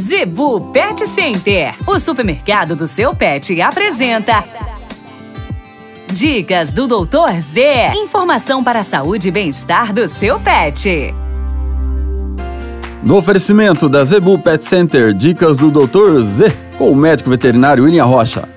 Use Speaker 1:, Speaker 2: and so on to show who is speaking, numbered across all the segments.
Speaker 1: Zebu Pet Center, o supermercado do seu pet, apresenta. Dicas do Doutor Z. Informação para a saúde e bem-estar do seu pet.
Speaker 2: No oferecimento da Zebu Pet Center, dicas do Doutor Z, com o médico veterinário William Rocha.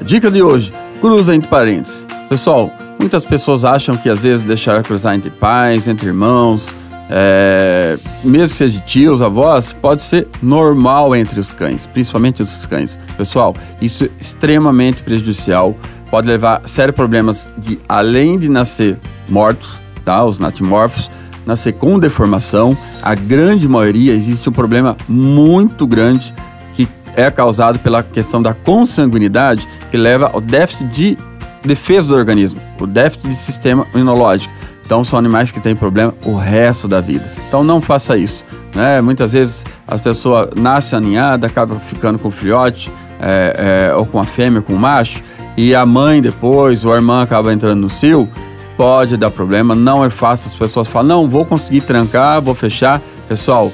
Speaker 2: A dica de hoje: cruza entre parentes. Pessoal, muitas pessoas acham que às vezes deixar cruzar entre pais, entre irmãos, é, mesmo que seja tios, avós, pode ser normal entre os cães, principalmente os cães. Pessoal, isso é extremamente prejudicial, pode levar a sérios problemas de, além de nascer mortos, tá? Os natimorfos, nascer com deformação. A grande maioria existe um problema muito grande que é causado pela questão da consanguinidade, que leva ao déficit de defesa do organismo, o déficit de sistema imunológico. Então são animais que têm problema o resto da vida. Então não faça isso. Né? Muitas vezes as pessoas nascem aninhada, acabam ficando com filhote, é, é, ou com a fêmea, com o macho, e a mãe depois, ou a irmã acaba entrando no cio, pode dar problema, não é fácil. As pessoas falam, não, vou conseguir trancar, vou fechar. Pessoal,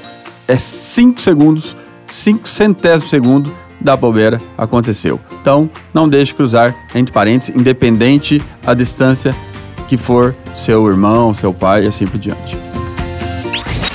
Speaker 2: é 5 segundos, 5 centésimos segundo da bobeira aconteceu. Então, não deixe cruzar entre parentes, independente a distância que for seu irmão, seu pai e assim por diante.